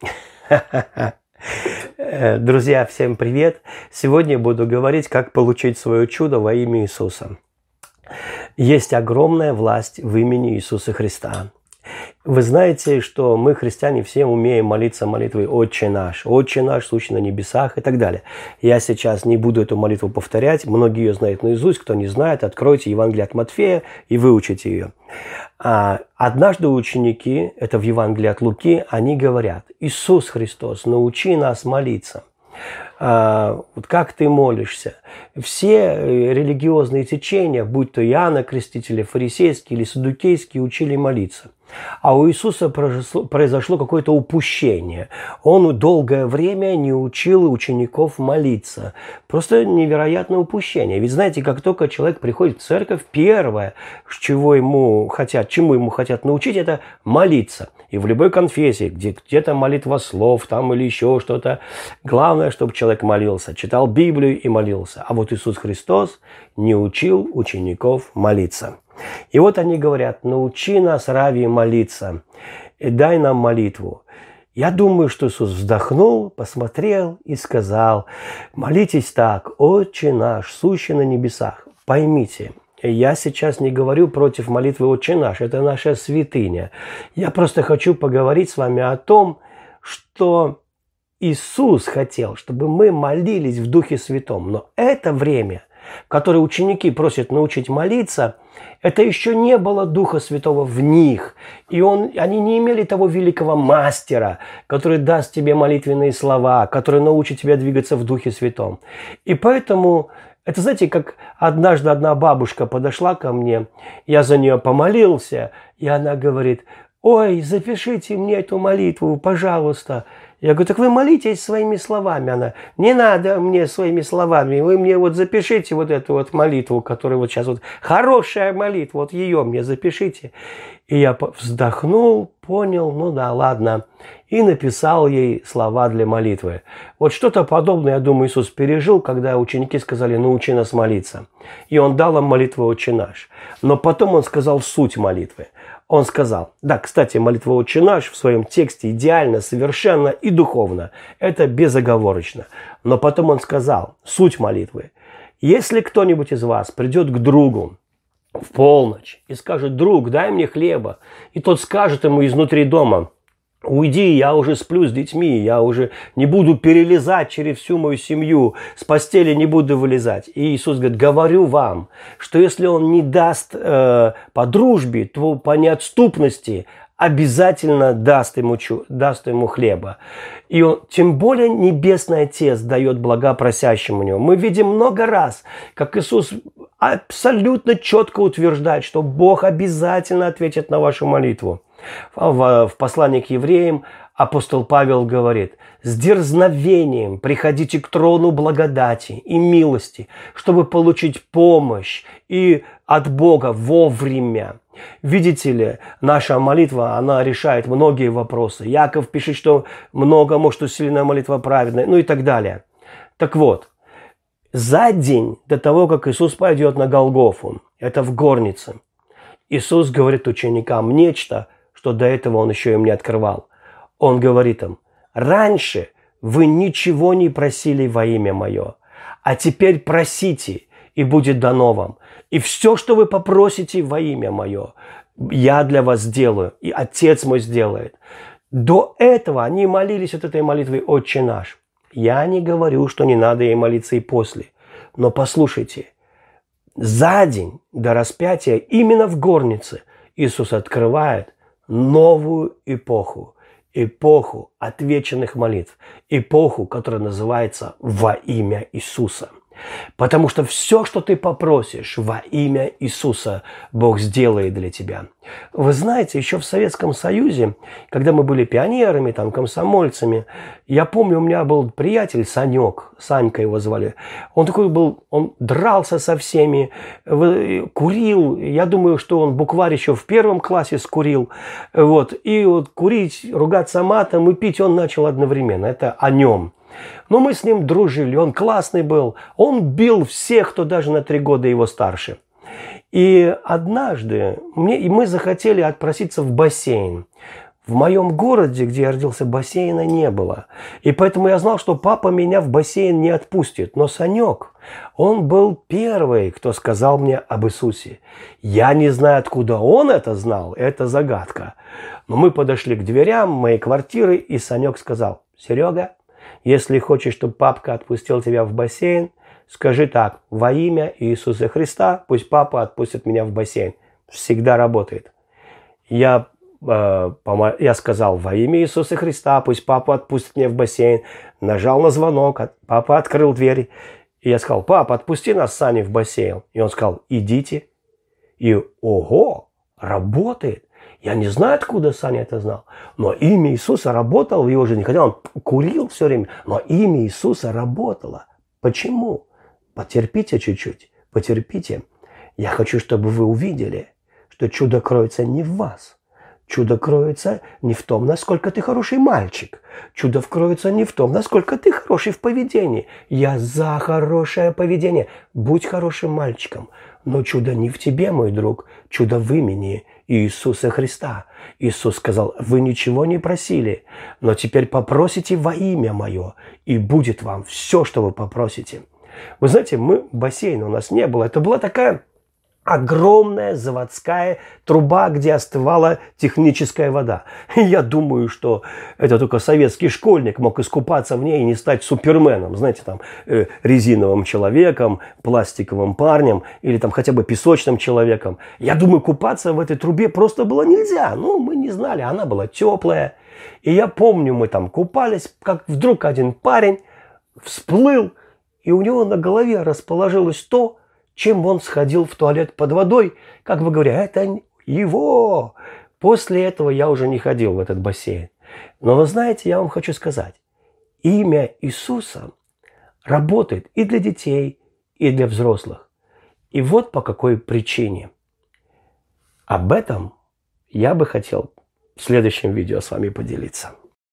Друзья, всем привет! Сегодня буду говорить, как получить свое чудо во имя Иисуса. Есть огромная власть в имени Иисуса Христа. Вы знаете, что мы, христиане, все умеем молиться молитвой «Отче наш», «Отче наш, сущий на небесах» и так далее. Я сейчас не буду эту молитву повторять, многие ее знают наизусть, кто не знает, откройте Евангелие от Матфея и выучите ее. А однажды ученики, это в Евангелии от Луки, они говорят, «Иисус Христос, научи нас молиться». А, вот как ты молишься. Все э, религиозные течения, будь то Иоанна Крестителя, фарисейские или садукейские, учили молиться. А у Иисуса произошло какое-то упущение. Он долгое время не учил учеников молиться. Просто невероятное упущение. Ведь знаете, как только человек приходит в церковь, первое, чего ему хотят, чему ему хотят научить, это молиться. И в любой конфессии, где где-то молитва слов там или еще что-то, главное, чтобы человек молился, читал Библию и молился. А вот Иисус Христос не учил учеников молиться. И вот они говорят, научи нас, Рави, молиться, и дай нам молитву. Я думаю, что Иисус вздохнул, посмотрел и сказал, молитесь так, Отче наш, сущий на небесах. Поймите, я сейчас не говорю против молитвы «Отче наш», это наша святыня. Я просто хочу поговорить с вами о том, что Иисус хотел, чтобы мы молились в Духе Святом. Но это время, в которое ученики просят научить молиться – это еще не было Духа Святого в них. И он, они не имели того великого мастера, который даст тебе молитвенные слова, который научит тебя двигаться в Духе Святом. И поэтому это, знаете, как однажды одна бабушка подошла ко мне, я за нее помолился, и она говорит, ой, запишите мне эту молитву, пожалуйста. Я говорю, так вы молитесь своими словами. Она, не надо мне своими словами, вы мне вот запишите вот эту вот молитву, которая вот сейчас вот хорошая молитва, вот ее мне запишите. И я вздохнул, понял, ну да, ладно. И написал ей слова для молитвы. Вот что-то подобное, я думаю, Иисус пережил, когда ученики сказали, научи нас молиться. И Он дал им молитву «Отче наш». Но потом Он сказал суть молитвы. Он сказал, да, кстати, молитва «Отче наш» в своем тексте идеально, совершенно и духовно. Это безоговорочно. Но потом он сказал, суть молитвы. Если кто-нибудь из вас придет к другу в полночь и скажет, друг, дай мне хлеба, и тот скажет ему изнутри дома, Уйди, я уже сплю с детьми, я уже не буду перелезать через всю мою семью, с постели не буду вылезать. И Иисус говорит, говорю вам, что если Он не даст э, по дружбе, то по неотступности обязательно даст ему, даст ему хлеба. И он, тем более Небесный Отец дает блага просящему него. Мы видим много раз, как Иисус абсолютно четко утверждает, что Бог обязательно ответит на вашу молитву. В, в послании к евреям апостол Павел говорит, с дерзновением приходите к трону благодати и милости, чтобы получить помощь и от Бога вовремя. Видите ли, наша молитва, она решает многие вопросы. Яков пишет, что много может усиленная молитва праведная, ну и так далее. Так вот, за день до того, как Иисус пойдет на Голгофу, это в горнице, Иисус говорит ученикам нечто – что до этого он еще им не открывал. Он говорит им, раньше вы ничего не просили во имя мое, а теперь просите, и будет дано вам. И все, что вы попросите во имя мое, я для вас сделаю, и Отец мой сделает. До этого они молились от этой молитвы «Отче наш». Я не говорю, что не надо ей молиться и после. Но послушайте, за день до распятия именно в горнице Иисус открывает новую эпоху, эпоху отвеченных молитв, эпоху, которая называется «Во имя Иисуса». Потому что все, что ты попросишь во имя Иисуса, Бог сделает для тебя. Вы знаете, еще в Советском Союзе, когда мы были пионерами, там, комсомольцами, я помню, у меня был приятель Санек, Санька его звали. Он такой был, он дрался со всеми, курил. Я думаю, что он букварь еще в первом классе скурил. Вот. И вот курить, ругаться матом и пить он начал одновременно. Это о нем. Но мы с ним дружили, он классный был. Он бил всех, кто даже на три года его старше. И однажды мне, и мы захотели отпроситься в бассейн. В моем городе, где я родился, бассейна не было. И поэтому я знал, что папа меня в бассейн не отпустит. Но Санек, он был первый, кто сказал мне об Иисусе. Я не знаю, откуда он это знал, это загадка. Но мы подошли к дверям моей квартиры, и Санек сказал, Серега, если хочешь, чтобы папка отпустил тебя в бассейн, скажи так, во имя Иисуса Христа, пусть папа отпустит меня в бассейн. Всегда работает. Я Э, я сказал во имя Иисуса Христа, пусть папа отпустит меня в бассейн. Нажал на звонок, папа открыл дверь. И я сказал, папа, отпусти нас с Саней в бассейн. И он сказал, идите. И ого, работает. Я не знаю, откуда Саня это знал, но имя Иисуса работало в его жизни. Хотя он курил все время, но имя Иисуса работало. Почему? Потерпите чуть-чуть, потерпите. Я хочу, чтобы вы увидели, что чудо кроется не в вас – Чудо кроется не в том, насколько ты хороший мальчик. Чудо кроется не в том, насколько ты хороший в поведении. Я за хорошее поведение. Будь хорошим мальчиком. Но чудо не в тебе, мой друг. Чудо в имени Иисуса Христа. Иисус сказал, вы ничего не просили, но теперь попросите во имя мое, и будет вам все, что вы попросите. Вы знаете, мы бассейна у нас не было. Это была такая огромная заводская труба, где остывала техническая вода. Я думаю, что это только советский школьник мог искупаться в ней и не стать суперменом, знаете, там, э, резиновым человеком, пластиковым парнем или там хотя бы песочным человеком. Я думаю, купаться в этой трубе просто было нельзя. Ну, мы не знали, она была теплая. И я помню, мы там купались, как вдруг один парень всплыл, и у него на голове расположилось то, чем он сходил в туалет под водой, как бы говоря, это его. После этого я уже не ходил в этот бассейн. Но вы знаете, я вам хочу сказать, имя Иисуса работает и для детей, и для взрослых. И вот по какой причине. Об этом я бы хотел в следующем видео с вами поделиться.